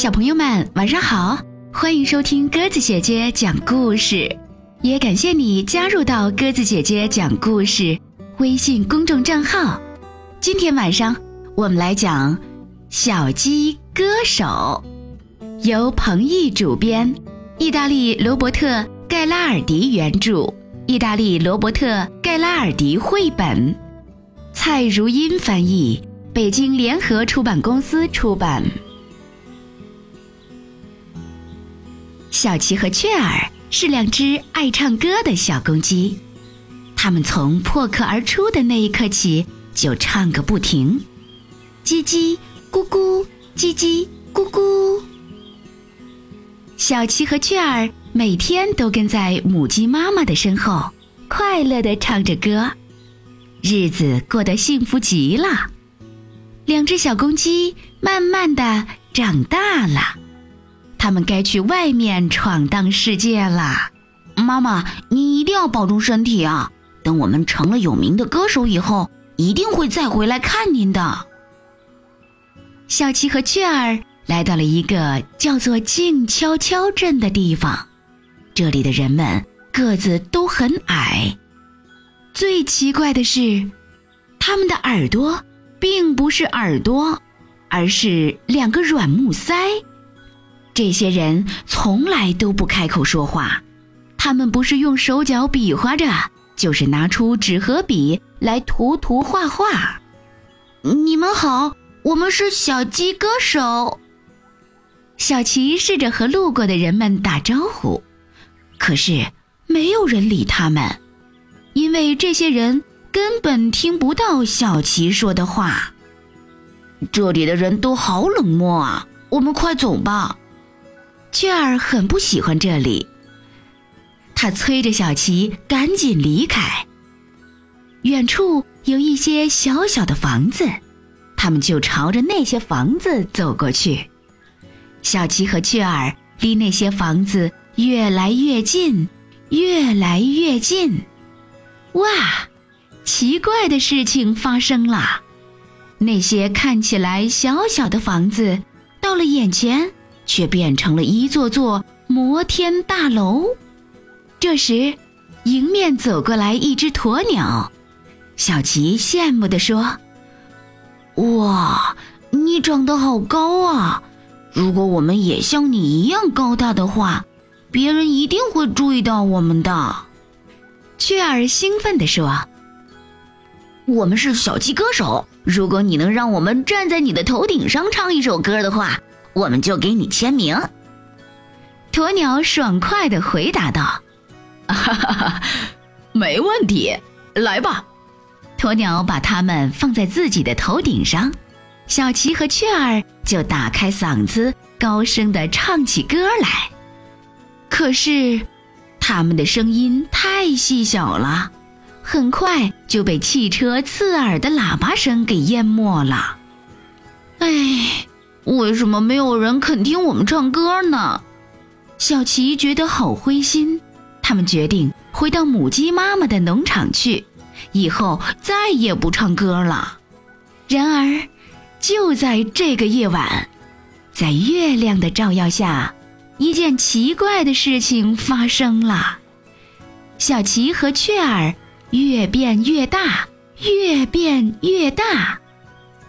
小朋友们，晚上好！欢迎收听鸽子姐姐讲故事，也感谢你加入到鸽子姐姐讲故事微信公众账号。今天晚上我们来讲《小鸡歌手》，由彭毅主编，意大利罗伯特·盖拉尔迪原著，意大利罗伯特·盖拉尔迪绘本，蔡如茵翻译，北京联合出版公司出版。小琪和雀儿是两只爱唱歌的小公鸡，它们从破壳而出的那一刻起就唱个不停，叽叽咕咕，叽叽咕咕。小琪和雀儿每天都跟在母鸡妈妈的身后，快乐地唱着歌，日子过得幸福极了。两只小公鸡慢慢地长大了。他们该去外面闯荡世界了。妈妈，你一定要保重身体啊！等我们成了有名的歌手以后，一定会再回来看您的。小琪和雀儿来到了一个叫做静悄悄镇的地方，这里的人们个子都很矮。最奇怪的是，他们的耳朵并不是耳朵，而是两个软木塞。这些人从来都不开口说话，他们不是用手脚比划着，就是拿出纸和笔来涂涂画画。你们好，我们是小鸡歌手。小琪试着和路过的人们打招呼，可是没有人理他们，因为这些人根本听不到小琪说的话。这里的人都好冷漠啊，我们快走吧。雀儿很不喜欢这里，他催着小琪赶紧离开。远处有一些小小的房子，他们就朝着那些房子走过去。小琪和雀儿离那些房子越来越近，越来越近。哇，奇怪的事情发生了！那些看起来小小的房子，到了眼前。却变成了一座座摩天大楼。这时，迎面走过来一只鸵鸟，小琪羡慕地说：“哇，你长得好高啊！如果我们也像你一样高大的话，别人一定会注意到我们的。”雀儿兴奋地说：“我们是小鸡歌手，如果你能让我们站在你的头顶上唱一首歌的话。”我们就给你签名。鸵鸟爽快地回答道：“哈哈哈，没问题，来吧。”鸵鸟把它们放在自己的头顶上，小琪和雀儿就打开嗓子，高声地唱起歌来。可是，他们的声音太细小了，很快就被汽车刺耳的喇叭声给淹没了。哎。为什么没有人肯听我们唱歌呢？小琪觉得好灰心。他们决定回到母鸡妈妈的农场去，以后再也不唱歌了。然而，就在这个夜晚，在月亮的照耀下，一件奇怪的事情发生了：小琪和雀儿越变越大，越变越大，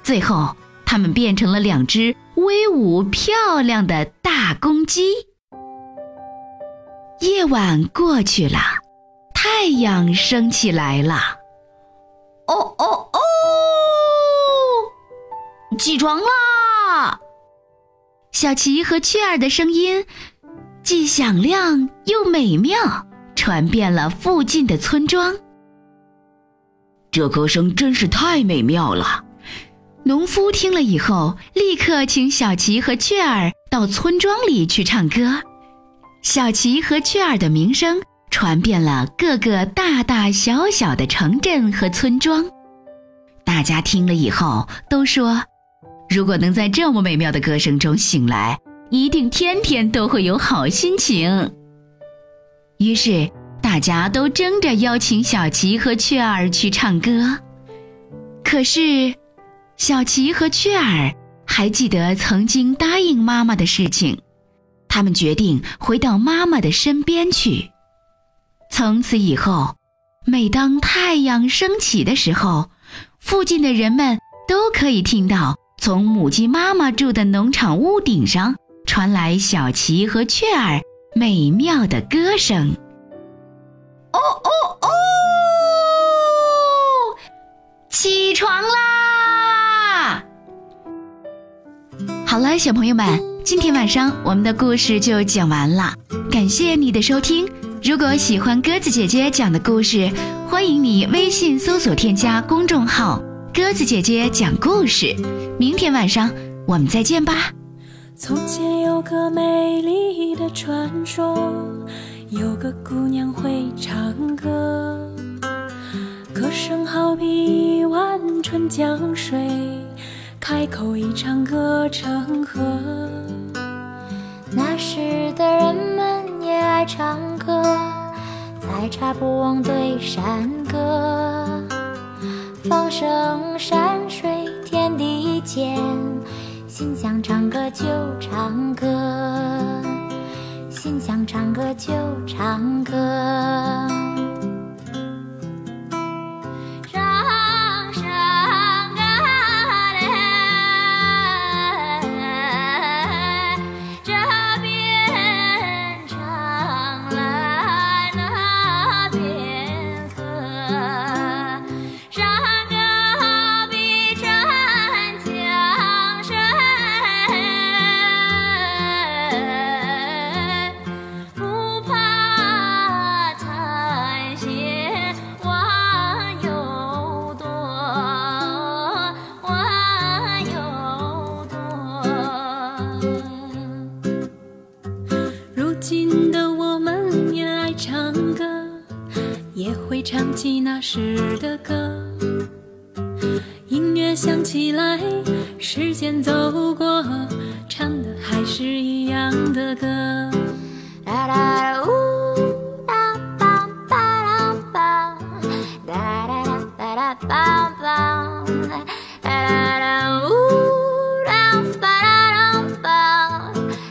最后，它们变成了两只。威武漂亮的大公鸡。夜晚过去了，太阳升起来了。哦哦哦！起床啦！小琪和雀儿的声音既响亮又美妙，传遍了附近的村庄。这歌声真是太美妙了。农夫听了以后，立刻请小琪和雀儿到村庄里去唱歌。小琪和雀儿的名声传遍了各个大大小小的城镇和村庄。大家听了以后都说，如果能在这么美妙的歌声中醒来，一定天天都会有好心情。于是，大家都争着邀请小琪和雀儿去唱歌。可是。小琪和雀儿还记得曾经答应妈妈的事情，他们决定回到妈妈的身边去。从此以后，每当太阳升起的时候，附近的人们都可以听到从母鸡妈妈住的农场屋顶上传来小琪和雀儿美妙的歌声。哦哦哦！起床啦！好了，小朋友们，今天晚上我们的故事就讲完了。感谢你的收听。如果喜欢鸽子姐姐讲的故事，欢迎你微信搜索添加公众号“鸽子姐姐讲故事”。明天晚上我们再见吧。从前有个美丽的传说。有个姑娘会唱歌，歌声好比一碗春江水，开口一唱歌成河。那时的人们也爱唱歌，采茶不忘对山歌。放声山水天地间，心想唱歌就唱歌。心想唱歌就唱歌。唱起那时的歌，音乐响起来，时间走过，唱的还是一样的歌。啦啦呜哒梆梆梆，哒哒哒哒梆梆，哒哒哒呜哒梆梆梆，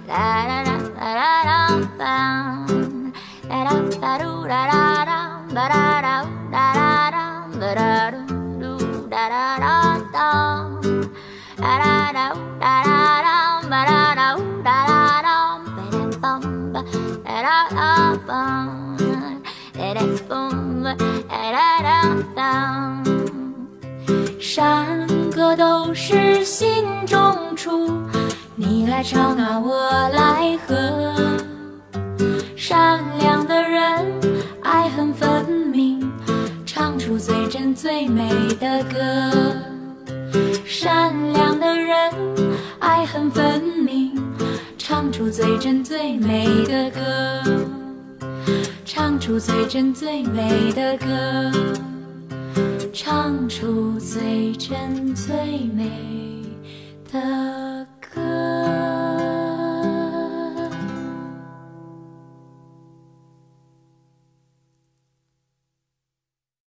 哒哒哒哒哒梆，哒哒哒嘟哒哒哒，哒哒。山歌都是心中出，你来唱啊，我来和。善良的人，爱恨分，最美的歌。善良的人，爱恨分明，唱出最真最美的歌。唱出最真最美的歌，唱出最真最美的。